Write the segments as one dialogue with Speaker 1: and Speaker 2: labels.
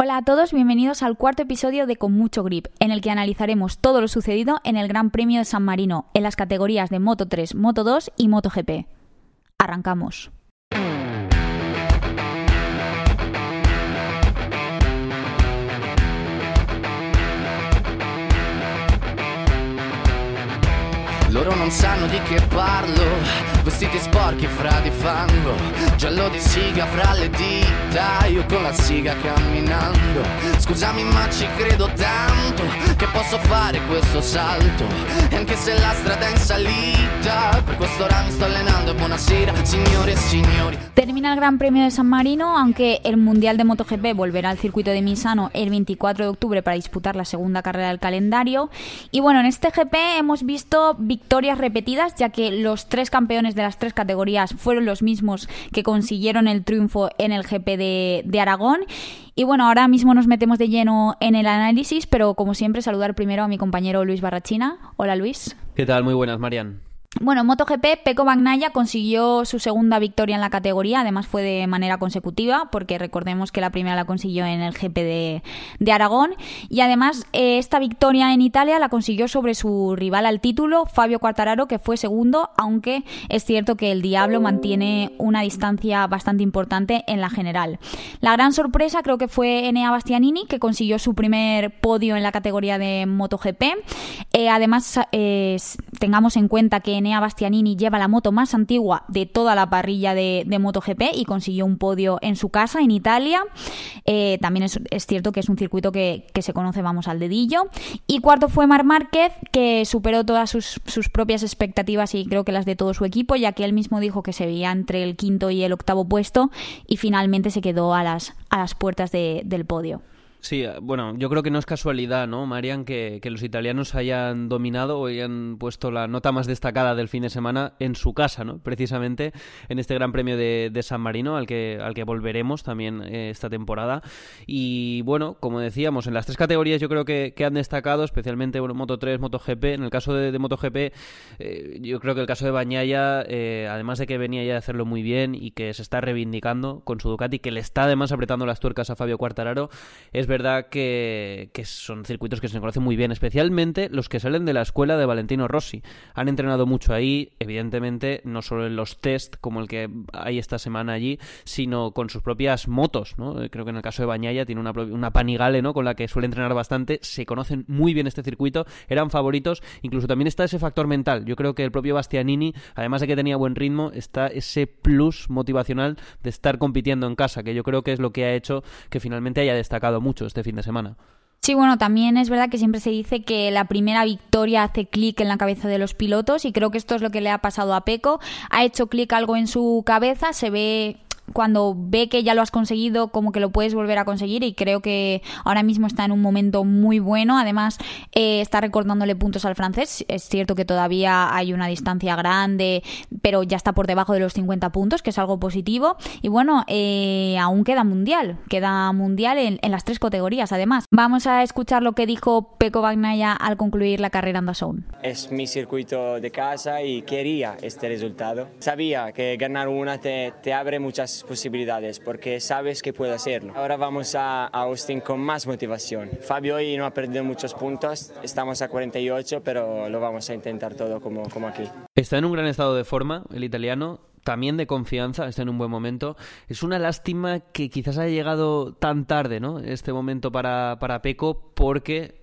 Speaker 1: Hola a todos, bienvenidos al cuarto episodio de Con mucho grip, en el que analizaremos todo lo sucedido en el Gran Premio de San Marino, en las categorías de Moto 3, Moto 2 y Moto GP. Arrancamos.
Speaker 2: Di parlo, in e.
Speaker 1: Termina el Gran Premio de San Marino, aunque el Mundial de MotoGP volverá al circuito de Misano el 24 de octubre para disputar la segunda carrera del calendario. Y bueno, en este GP hemos visto victorias repetidas, ya que los tres campeones de las tres categorías fueron los mismos que consiguieron el triunfo en el GP de, de Aragón. Y bueno, ahora mismo nos metemos de lleno en el análisis, pero como siempre saludar primero a mi compañero Luis Barrachina. Hola Luis.
Speaker 3: ¿Qué tal? Muy buenas, Marian.
Speaker 1: Bueno, MotoGP, Peco Bagnaia consiguió su segunda victoria en la categoría, además fue de manera consecutiva, porque recordemos que la primera la consiguió en el GP de, de Aragón, y además eh, esta victoria en Italia la consiguió sobre su rival al título, Fabio Quartararo, que fue segundo, aunque es cierto que el Diablo mantiene una distancia bastante importante en la general. La gran sorpresa creo que fue Enea Bastianini, que consiguió su primer podio en la categoría de MotoGP. Eh, además, eh, tengamos en cuenta que Enea Bastianini lleva la moto más antigua de toda la parrilla de, MotoGP y consiguió un podio en su casa, en Italia. Eh, también es, cierto que es un circuito que, se conoce, vamos, al dedillo. Y cuarto fue Mar Márquez, que superó todas sus, propias expectativas y creo que las de todo su equipo, ya que él mismo dijo que se veía entre el quinto y el octavo puesto y finalmente se quedó a las, a las puertas de, del podio.
Speaker 3: Sí, bueno, yo creo que no es casualidad, ¿no, Marian, que, que, los italianos hayan dominado o hayan puesto la nota más destacada del fin de semana en su casa, ¿no? Precisamente en este Gran Premio de, de San Marino, al que, al que volveremos también eh, esta temporada. Y bueno, como decíamos, en las tres categorías yo creo que, que han destacado, especialmente bueno, Moto 3, Moto GP. En el caso de, de MotoGP, eh, yo creo que el caso de Bañaya, eh, además de que venía ya de hacerlo muy bien y que se está reivindicando con su Ducati, que le está además apretando las tuercas a Fabio Quartararo, es verdad que, son circuitos que se conocen muy bien, especialmente los que salen de la escuela de Valentino Rossi. Han entrenado mucho ahí, evidentemente, no solo en los test como el que hay esta semana allí, sino con sus propias motos. ¿no? Creo que en el caso de Bañaya tiene una, una Panigale ¿no? con la que suele entrenar bastante. Se conocen muy bien este circuito, eran favoritos. Incluso también está ese factor mental. Yo creo que el propio Bastianini, además de que tenía buen ritmo, está ese plus motivacional de estar compitiendo en casa, que yo creo que es lo que ha hecho que finalmente haya destacado mucho este fin de semana.
Speaker 1: Sí, bueno, también es verdad que siempre se dice que la primera victoria hace clic en la cabeza de los pilotos y creo que esto es lo que le ha pasado a Peco. Ha hecho clic algo en su cabeza, se ve cuando ve que ya lo has conseguido, como que lo puedes volver a conseguir y creo que ahora mismo está en un momento muy bueno. Además, eh, está recordándole puntos al francés. Es cierto que todavía hay una distancia grande, pero ya está por debajo de los 50 puntos, que es algo positivo. Y bueno, eh, aún queda mundial, queda mundial en, en, las tres categorías. Además, vamos a escuchar lo que dijo Peco Bagnaia al concluir la carrera en Dazón.
Speaker 4: Es mi circuito de casa y quería este resultado. Sabía que ganar una te, te abre muchas posibilidades porque sabes que puede hacerlo. Ahora vamos a, Austin con más motivación. Fabio hoy no ha perdido muchos puntos, estamos a 48, pero lo vamos a intentar todo como, como aquí.
Speaker 3: Está en un gran estado de forma el italiano, también de confianza, está en un buen momento. Es una lástima que quizás haya llegado tan tarde, ¿no? Este momento para, para Peco, porque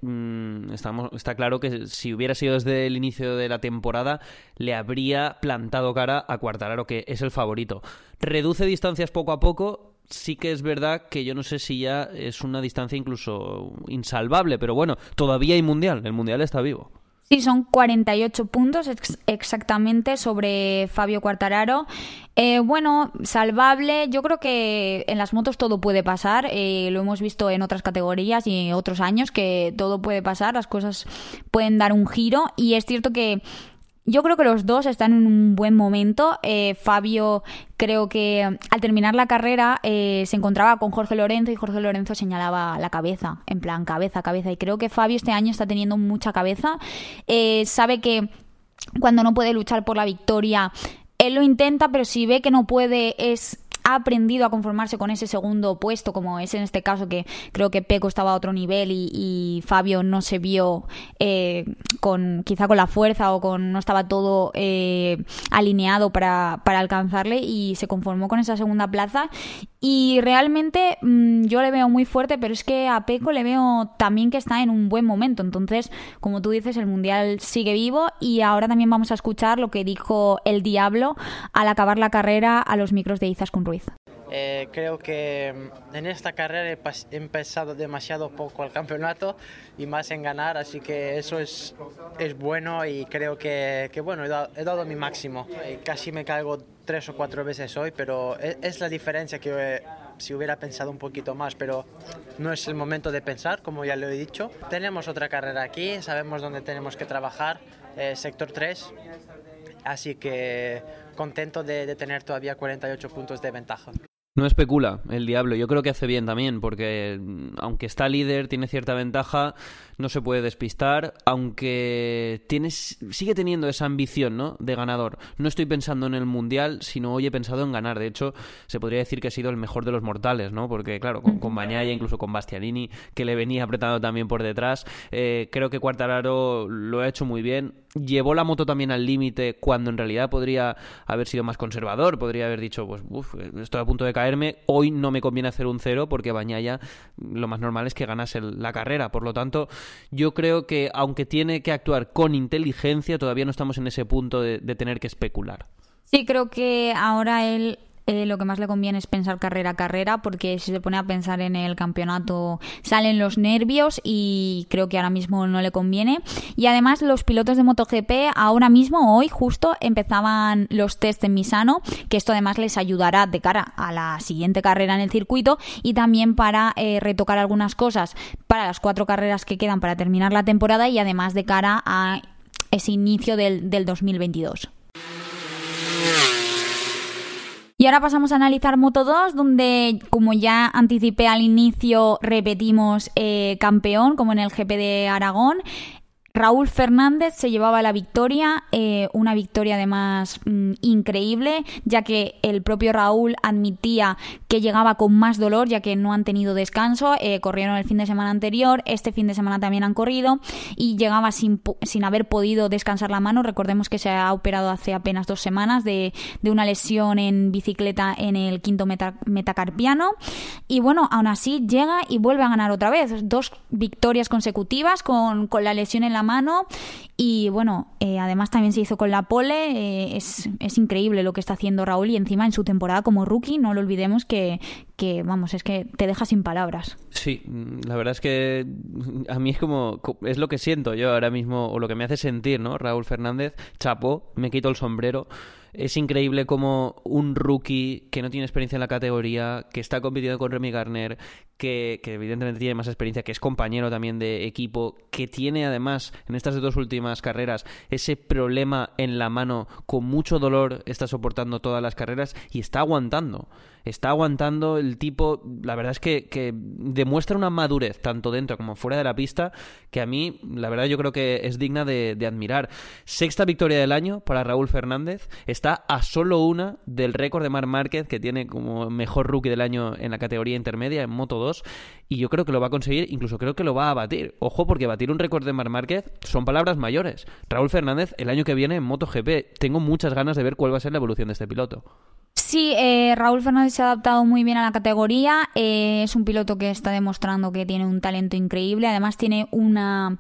Speaker 3: estamos, está claro que si hubiera sido desde el inicio de la temporada, le habría plantado cara a Quartararo, que es el favorito. Reduce distancias poco a poco, sí que es verdad que yo no sé si ya es una distancia incluso insalvable, pero bueno, todavía hay mundial, el mundial está vivo.
Speaker 1: Sí, son 48 puntos ex exactamente sobre Fabio Quartararo. Eh, bueno, salvable. Yo creo que en las motos todo puede pasar. Eh, lo hemos visto en otras categorías y otros años que todo puede pasar. Las cosas pueden dar un giro. Y es cierto que yo creo que los dos están en un buen momento. Eh, Fabio creo que al terminar la carrera eh, se encontraba con Jorge Lorenzo y Jorge Lorenzo señalaba la cabeza, en plan cabeza, cabeza. Y creo que Fabio este año está teniendo mucha cabeza. Eh, sabe que cuando no puede luchar por la victoria, él lo intenta, pero si ve que no puede es ha aprendido a conformarse con ese segundo puesto, como es en este caso que creo que Peco estaba a otro nivel y, Fabio no se vio eh, con quizá con la fuerza o con no estaba todo eh, alineado para, para alcanzarle y se conformó con esa segunda plaza y realmente mm, yo le veo muy fuerte, pero es que a Peco le veo también que está en un buen momento. Entonces, como tú dices, el Mundial sigue vivo y ahora también vamos a escuchar lo que dijo el Diablo al acabar la carrera a los micros de Izaskun Ruiz.
Speaker 5: Eh, creo que mm, en esta carrera he, empezado demasiado poco al campeonato y más en ganar, así que eso es, es bueno y creo que, que bueno, he dado, mi máximo. Eh, casi me caigo tres o cuatro veces hoy, pero es, es la diferencia que eh, si hubiera pensado un poquito más, pero no es el momento de pensar, como ya lo he dicho. Tenemos otra carrera aquí, sabemos dónde tenemos que trabajar, sector 3, así que contento de, de tener todavía 48 puntos de ventaja.
Speaker 3: No especula el diablo. Yo creo que hace bien también, porque mm, aunque está líder, tiene cierta ventaja, no se puede despistar, aunque tienes, sigue teniendo esa ambición ¿no? de ganador. No estoy pensando en el Mundial, sino hoy he pensado en ganar. De hecho, se podría decir que ha sido el mejor de los mortales, ¿no? porque claro, con, con Bañaya, incluso con Bastianini, que le venía apretando también por detrás, eh, creo que Cuartararo lo ha hecho muy bien llevó la moto también al límite cuando en realidad podría haber sido más conservador, podría haber dicho, pues uf, estoy a punto de hoy no me conviene hacer un cero porque Bañaya lo más normal es que ganase la carrera, por lo tanto yo creo que aunque tiene que actuar con inteligencia, todavía no estamos en ese punto de, de tener que especular.
Speaker 1: Sí, creo que ahora él eh, lo que más le conviene es pensar carrera a carrera, porque si se pone a pensar en el campeonato salen los nervios y creo que ahora mismo no le conviene. Y además los pilotos de MotoGP ahora mismo, hoy justo, empezaban los test en Misano, que esto además les ayudará de cara a la siguiente carrera en el circuito y también para eh, retocar algunas cosas para las cuatro carreras que quedan para terminar la temporada y además de cara a ese inicio del, del 2022. Y ahora pasamos a analizar Moto 2, donde, como ya anticipé al inicio, repetimos eh, campeón, como en el GP de Aragón. Raúl Fernández se llevaba la victoria, eh, una victoria además mm, increíble, ya que el propio Raúl admitía que llegaba con más dolor, ya que no han tenido descanso, eh, corrieron el fin de semana anterior, este fin de semana también han corrido y llegaba sin, sin haber podido descansar la mano. Recordemos que se ha operado hace apenas dos semanas de, de una lesión en bicicleta en el quinto metacarpiano y bueno, aún así llega y vuelve a ganar otra vez, dos victorias consecutivas con, con la lesión en la mano y bueno, eh, además también se hizo con la pole, eh, es, es, increíble lo que está haciendo Raúl y encima en su temporada como rookie, no lo olvidemos que, que, vamos, es que te deja sin palabras.
Speaker 3: Sí, la verdad es que a mí es como, es lo que siento yo ahora mismo, o lo que me hace sentir, ¿no? Raúl Fernández, chapo, me quito el sombrero. Es increíble como un rookie que no tiene experiencia en la categoría, que está compitiendo con Remy Garner, que, evidentemente tiene más experiencia, que es compañero también de equipo, que tiene además en estas dos últimas carreras ese problema en la mano con mucho dolor, está soportando todas las carreras y está aguantando está aguantando el tipo, la verdad es que, demuestra una madurez tanto dentro como fuera de la pista que a mí, la verdad yo creo que es digna de, admirar. Sexta victoria del año para Raúl Fernández, está a solo una del récord de Mar Márquez que tiene como mejor rookie del año en la categoría intermedia en Moto 2 y yo creo que lo va a conseguir, incluso creo que lo va a batir. Ojo porque batir un récord de Mar Márquez son palabras mayores. Raúl Fernández el año que viene en MotoGP, tengo muchas ganas de ver cuál va a ser la evolución de este piloto.
Speaker 1: Sí, eh, Raúl Fernández se ha adaptado muy bien a la categoría. Eh, es un piloto que está demostrando que tiene un talento increíble. Además, tiene una,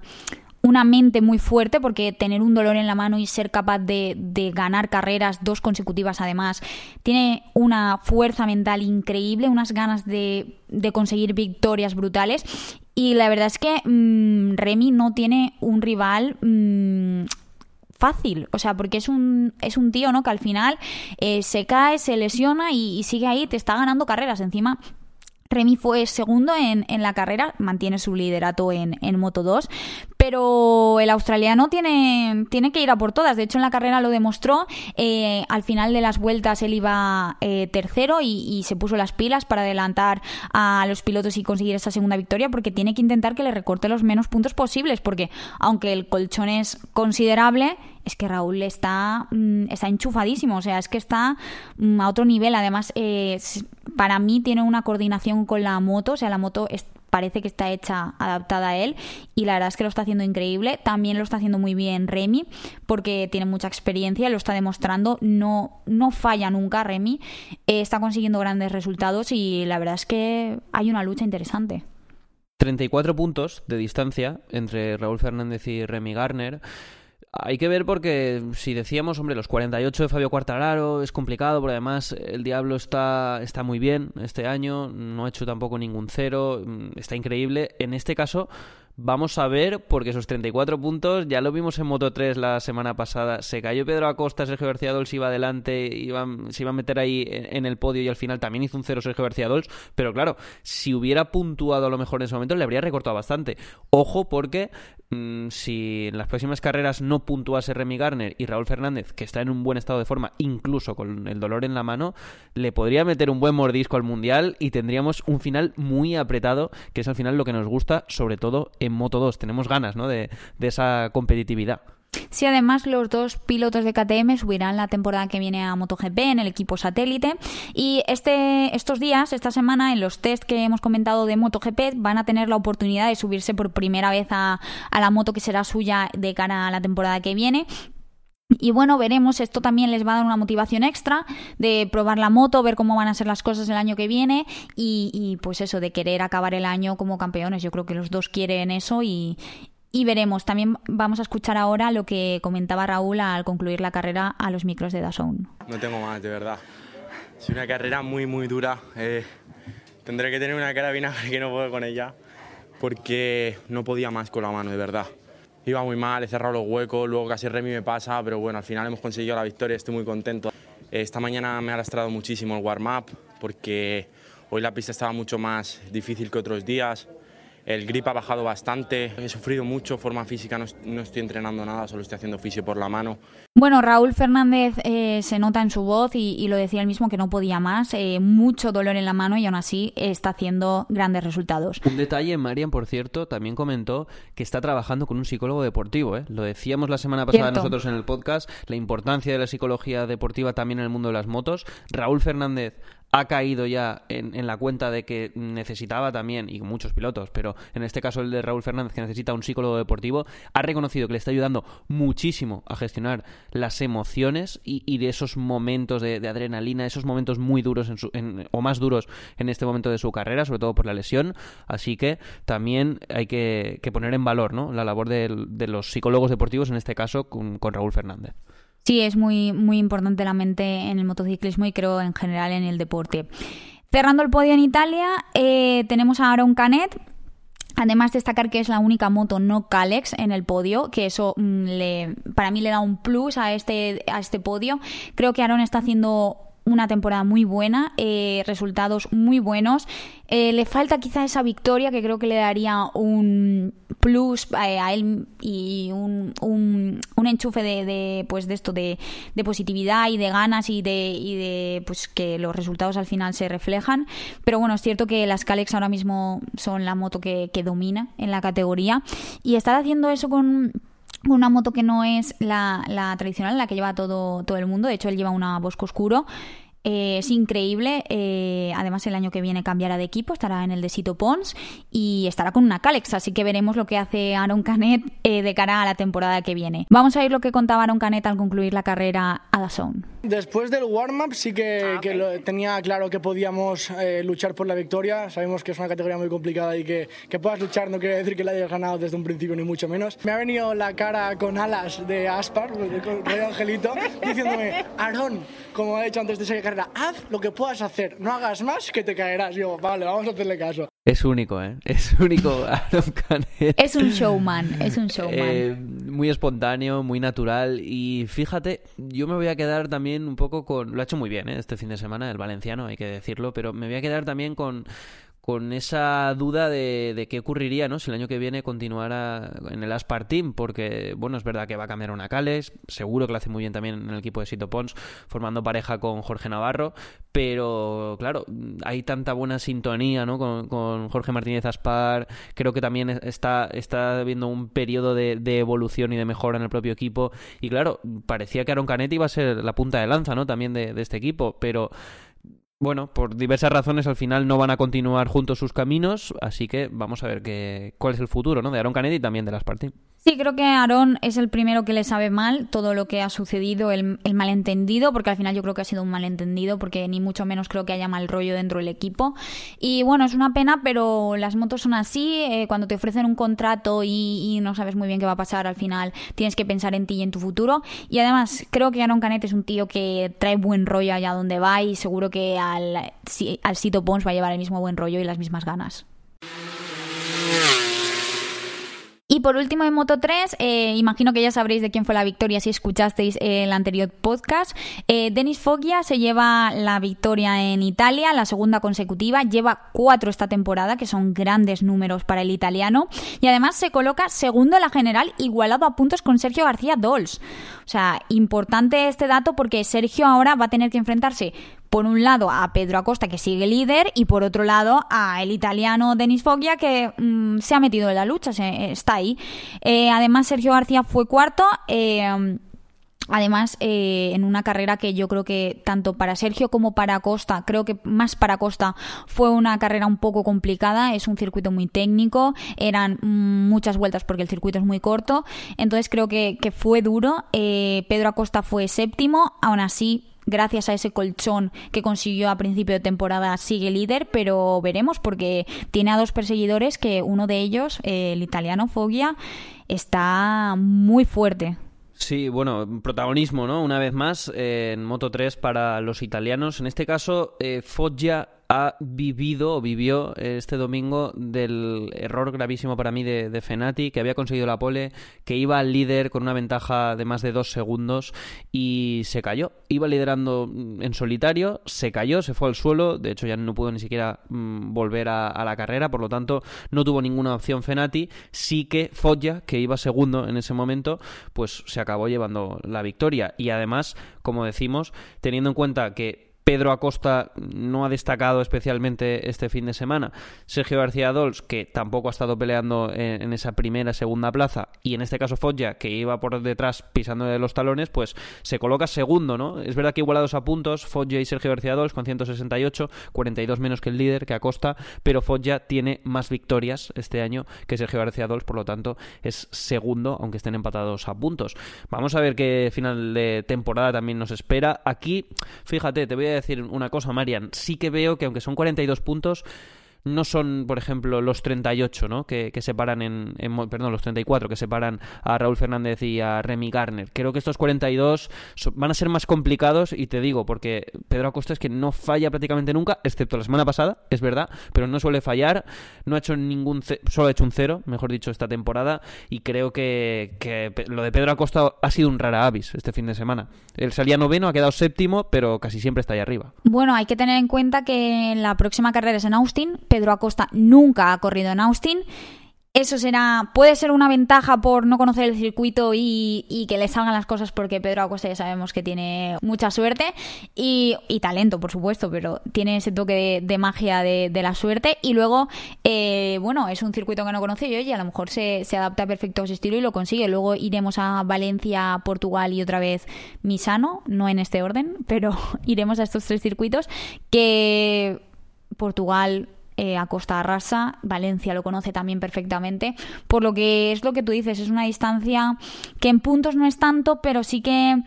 Speaker 1: una mente muy fuerte porque tener un dolor en la mano y ser capaz de, ganar carreras dos consecutivas además tiene una fuerza mental increíble, unas ganas de, conseguir victorias brutales y la verdad es que mm, Remy no tiene un rival mm, fácil, o sea, porque es un, es un tío, ¿no? Que al final eh, se cae, se lesiona y, sigue ahí, te está ganando carreras. Encima, Remy fue segundo en, en la carrera, mantiene su liderato en, en Moto 2, pero el australiano tiene, tiene que ir a por todas. De hecho, en la carrera lo demostró. Eh, al final de las vueltas él iba eh, tercero y, se puso las pilas para adelantar a los pilotos y conseguir esa segunda victoria porque tiene que intentar que le recorte los menos puntos posibles porque aunque el colchón es considerable, es que Raúl está, mm, está enchufadísimo, o sea, es que está mm, a otro nivel. Además, eh, para mí tiene una coordinación con la moto, o sea, la moto parece que está hecha adaptada a él y la verdad es que lo está haciendo increíble. También lo está haciendo muy bien Remy porque tiene mucha experiencia, lo está demostrando, no, no falla nunca Remy, eh, está consiguiendo grandes resultados y la verdad es que hay una lucha interesante.
Speaker 3: 34 puntos de distancia entre Raúl Fernández y Remy Garner. Hay que ver porque si decíamos, hombre, los 48 de Fabio Quartararo es complicado, pero además el Diablo está, está muy bien este año, no ha hecho tampoco ningún cero, mm, está increíble. En este caso, Vamos a ver, porque esos 34 puntos ya lo vimos en Moto 3 la semana pasada. Se cayó Pedro Acosta, Sergio García Dols iba adelante, iba, se iba a meter ahí en el podio y al final también hizo un cero Sergio García Dols. Pero claro, si hubiera puntuado a lo mejor en ese momento, le habría recortado bastante. Ojo, porque mm, si en las próximas carreras no puntuase Remy Garner y Raúl Fernández, que está en un buen estado de forma, incluso con el dolor en la mano, le podría meter un buen mordisco al mundial y tendríamos un final muy apretado, que es al final lo que nos gusta, sobre todo Moto 2. Tenemos ganas ¿no? de, esa competitividad.
Speaker 1: Sí, además los dos pilotos de KTM subirán la temporada que viene a MotoGP en el equipo satélite y este, estos días, esta semana, en los test que hemos comentado de MotoGP van a tener la oportunidad de subirse por primera vez a la moto que será suya de cara a la temporada que viene y bueno, veremos, esto también les va a dar una motivación extra de probar la moto, ver cómo van a ser las cosas el año que viene y, pues eso, de querer acabar el año como campeones. Yo creo que los dos quieren eso y, veremos. También vamos a escuchar ahora lo que comentaba Raúl al concluir la carrera a los micros de Dazón.
Speaker 6: No tengo más, de verdad. Es una carrera muy, muy dura. Eh, tendré que tener una carabina que no puedo con ella porque no podía más con la mano, de verdad iba muy mal, he cerrado los huecos, luego casi Remy me pasa, pero bueno, al final hemos conseguido la victoria, estoy muy contento. Esta mañana me ha lastrado muchísimo el warm-up porque hoy la pista estaba mucho más difícil que otros días. El grip ha bajado bastante, he sufrido mucho, forma física no, no estoy entrenando nada, solo estoy haciendo fisio por la mano.
Speaker 1: Bueno, Raúl Fernández eh, se nota en su voz y, lo decía él mismo que no podía más, eh, mucho dolor en la mano y aún así está haciendo grandes resultados.
Speaker 3: Un detalle, Marian, por cierto, también comentó que está trabajando con un psicólogo deportivo. ¿eh? Lo decíamos la semana pasada nosotros en el podcast, la importancia de la psicología deportiva también en el mundo de las motos. Raúl Fernández ha caído ya en, la cuenta de que necesitaba también, y muchos pilotos, pero en este caso el de Raúl Fernández, que necesita un psicólogo deportivo, ha reconocido que le está ayudando muchísimo a gestionar las emociones y, de esos momentos de, adrenalina, esos momentos muy duros o más duros en este momento de su carrera, sobre todo por la lesión. Así que también hay que, poner en valor la labor de, los psicólogos deportivos, en este caso con Raúl Fernández.
Speaker 1: Sí, es muy, muy importante la mente en el motociclismo y creo en general en el deporte. Cerrando el podio en Italia, eh, tenemos a Aaron Canet. Además, destacar que es la única moto no Calex en el podio, que eso mm, para mí le da un plus a este, a este podio. Creo que Aaron está haciendo una temporada muy buena, eh, resultados muy buenos. Eh, le falta quizá esa victoria que creo que le daría un plus eh, a él y un, un, enchufe de, pues de esto de, de, positividad y de ganas y de, y de pues que los resultados al final se reflejan. Pero bueno, es cierto que las Calex ahora mismo son la moto que, que domina en la categoría y estar haciendo eso con una moto que no es la, la, tradicional, la que lleva todo, todo el mundo. De hecho, él lleva una Bosco Oscuro. Eh, es increíble. Eh, además, el año que viene cambiará de equipo, estará en el de Sito Pons y estará con una Calex. Así que veremos lo que hace Aaron Canet eh, de cara a la temporada que viene. Vamos a ver lo que contaba Aaron Canet al concluir la carrera a Dazón.
Speaker 7: Después del warm-up sí que, ah, tenía claro que podíamos luchar por la victoria. Sabemos que es una categoría muy complicada y que, que puedas luchar no quiere decir que la hayas ganado desde un principio, ni mucho menos. Me ha venido la cara con alas de Aspar, con Rey Angelito, diciéndome, Aaron, como ha dicho antes de esa carrera, haz lo que puedas hacer, no hagas más que te caerás. Yo, vale, vamos a hacerle caso.
Speaker 3: Es único, ¿eh? Es único
Speaker 1: Es un showman, es un showman.
Speaker 3: Eh, muy espontáneo, muy natural. Y fíjate, yo me voy a quedar también un poco con... Lo ha hecho muy bien, ¿eh? Este fin de semana, el valenciano, hay que decirlo. Pero me voy a quedar también con con esa duda de, qué ocurriría, ¿no? Si el año que viene continuara en el Aspar Team, porque, bueno, es verdad que va a cambiar una Cales, seguro que lo hace muy bien también en el equipo de Sito Pons, formando pareja con Jorge Navarro, pero, claro, hay tanta buena sintonía, ¿no? Con, Jorge Martínez Aspar, creo que también está, está viendo un periodo de, evolución y de mejora en el propio equipo, y claro, parecía que Aaron Canetti iba a ser la punta de lanza, ¿no? También de, de este equipo, pero bueno, por diversas razones al final no van a continuar juntos sus caminos, así que vamos a ver qué, cuál es el futuro ¿no? de Aaron Canetti y también de las Sparty.
Speaker 1: Sí, creo que Aaron es el primero que le sabe mal todo lo que ha sucedido, el, malentendido, porque al final yo creo que ha sido un malentendido, porque ni mucho menos creo que haya mal rollo dentro del equipo. Y bueno, es una pena, pero las motos son así, eh, cuando te ofrecen un contrato y, no sabes muy bien qué va a pasar, al final tienes que pensar en ti y en tu futuro. Y además, creo que Aaron Canet es un tío que trae buen rollo allá donde va y seguro que al, al Sito Pons va a llevar el mismo buen rollo y las mismas ganas. Y por último, en Moto 3, eh, imagino que ya sabréis de quién fue la victoria si escuchasteis el anterior podcast. Eh, Denis Foggia se lleva la victoria en Italia, la segunda consecutiva. Lleva cuatro esta temporada, que son grandes números para el italiano. Y además se coloca segundo en la general, igualado a puntos con Sergio García Dols. O sea, importante este dato porque Sergio ahora va a tener que enfrentarse por un lado a Pedro Acosta que sigue líder y por otro lado a el italiano Denis Foggia que mm, se ha metido en la lucha, está ahí. Eh, además Sergio García fue cuarto. Eh, Además, eh, en una carrera que yo creo que tanto para Sergio como para Acosta, creo que más para Acosta, fue una carrera un poco complicada. Es un circuito muy técnico, eran muchas vueltas porque el circuito es muy corto. Entonces creo que, que fue duro. Pedro Acosta fue séptimo, aún así gracias a ese colchón que consiguió a principio de temporada, sigue líder, pero veremos porque tiene a dos perseguidores que uno de ellos, el italiano Foggia, está muy fuerte.
Speaker 3: Sí, bueno, protagonismo, ¿no? Una vez más en Moto 3 para los italianos. En este caso, eh, Foggia ha vivido o vivió este domingo del error gravísimo para mí de, Fenati, que había conseguido la pole, que iba al líder con una ventaja de más de dos segundos y se cayó. Iba liderando en solitario, se cayó, se fue al suelo, de hecho ya no pudo ni siquiera mm, volver a, la carrera, por lo tanto no tuvo ninguna opción Fenati, sí que Foggia, que iba segundo en ese momento, pues se acabó llevando la victoria. Y además, como decimos, teniendo en cuenta que Pedro Acosta no ha destacado especialmente este fin de semana. Sergio García Dols, que tampoco ha estado peleando en, esa primera, segunda plaza, y en este caso Foggia, que iba por detrás pisando los talones, pues se coloca segundo, ¿no? Es verdad que igualados a puntos, Foggia y Sergio García Dols con 168, 42 menos que el líder, que Acosta, pero Foggia tiene más victorias este año que Sergio García Dols, por lo tanto es segundo, aunque estén empatados a puntos. Vamos a ver qué final de temporada también nos espera. Aquí, fíjate, te voy a decir una cosa, Marian. Sí que veo que aunque son 42 puntos, no son, por ejemplo, los 38, ¿no? Que, que separan en, Perdón, los 34 que separan a Raúl Fernández y a Remy Garner. Creo que estos 42 van a ser más complicados y te digo, porque Pedro Acosta es que no falla prácticamente nunca, excepto la semana pasada, es verdad, pero no suele fallar. No ha hecho ningún. Solo ha hecho un cero, mejor dicho, esta temporada. Y creo que, que lo de Pedro Acosta ha sido un rara avis este fin de semana. Él salía noveno, ha quedado séptimo, pero casi siempre está ahí arriba.
Speaker 1: Bueno, hay que tener en cuenta que la próxima carrera es en Austin Pedro Acosta nunca ha corrido en Austin. Eso será, puede ser una ventaja por no conocer el circuito y, que le salgan las cosas porque Pedro Acosta ya sabemos que tiene mucha suerte y, talento, por supuesto, pero tiene ese toque de, magia de, la suerte y luego, eh, bueno, es un circuito que no conoce yo y a lo mejor se, se, adapta perfecto a su estilo y lo consigue. Luego iremos a Valencia, Portugal y otra vez Misano, no en este orden, pero iremos a estos tres circuitos que Portugal eh, a Costa Rasa, Valencia lo conoce también perfectamente, por lo que es lo que tú dices, es una distancia que en puntos no es tanto, pero sí que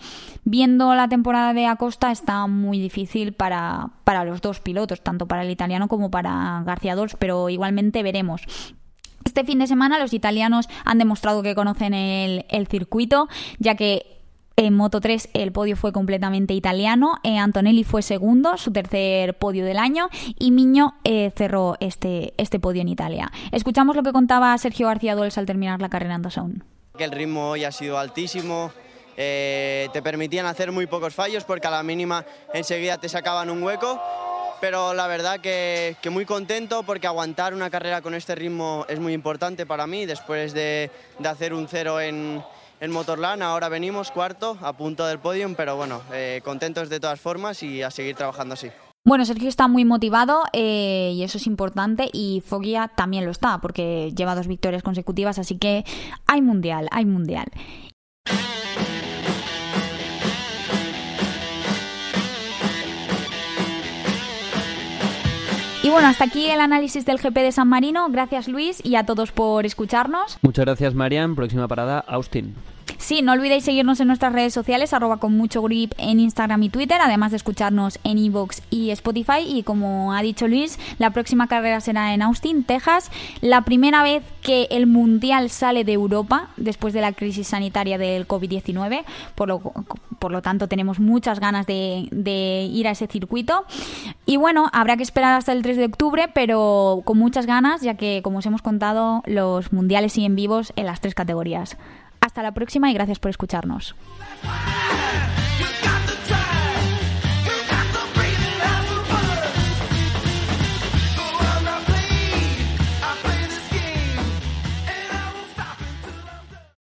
Speaker 1: viendo la temporada de Acosta está muy difícil para, para los dos pilotos, tanto para el italiano como para García pero igualmente veremos. Este fin de semana los italianos han demostrado que conocen el circuito, ya que en Moto 3 el podio fue completamente italiano. Eh, Antonelli fue segundo, su tercer podio del año. Y Miño eh, cerró este, este podio en Italia. Escuchamos lo que contaba Sergio García Duels al terminar la carrera en Dazón.
Speaker 8: El ritmo hoy ha sido altísimo. Eh, te permitían hacer muy pocos fallos porque a la mínima enseguida te sacaban un hueco. pero la verdad que, que, muy contento porque aguantar una carrera con este ritmo es muy importante para mí, después de, de hacer un cero en, en Motorland, ahora venimos cuarto, a punto del podium, pero bueno, eh, contentos de todas formas y a seguir trabajando así.
Speaker 1: Bueno, Sergio está muy motivado eh, y eso es importante y Foggia también lo está porque lleva dos victorias consecutivas, así que hay mundial, hay mundial. Y bueno, hasta aquí el análisis del GP de San Marino. Gracias Luis y a todos por escucharnos.
Speaker 3: Muchas gracias Marian. Próxima parada, Austin.
Speaker 1: Sí, no olvidéis seguirnos en nuestras redes sociales, arroba con mucho grip en Instagram y Twitter, además de escucharnos en Evox y Spotify. Y como ha dicho Luis, la próxima carrera será en Austin, Texas, la primera vez que el Mundial sale de Europa después de la crisis sanitaria del COVID-19, por lo, por lo tanto tenemos muchas ganas de, de ir a ese circuito. Y bueno, habrá que esperar hasta el 3 de octubre, pero con muchas ganas, ya que como os hemos contado, los mundiales siguen vivos en las tres categorías. Hasta la próxima y gracias por escucharnos.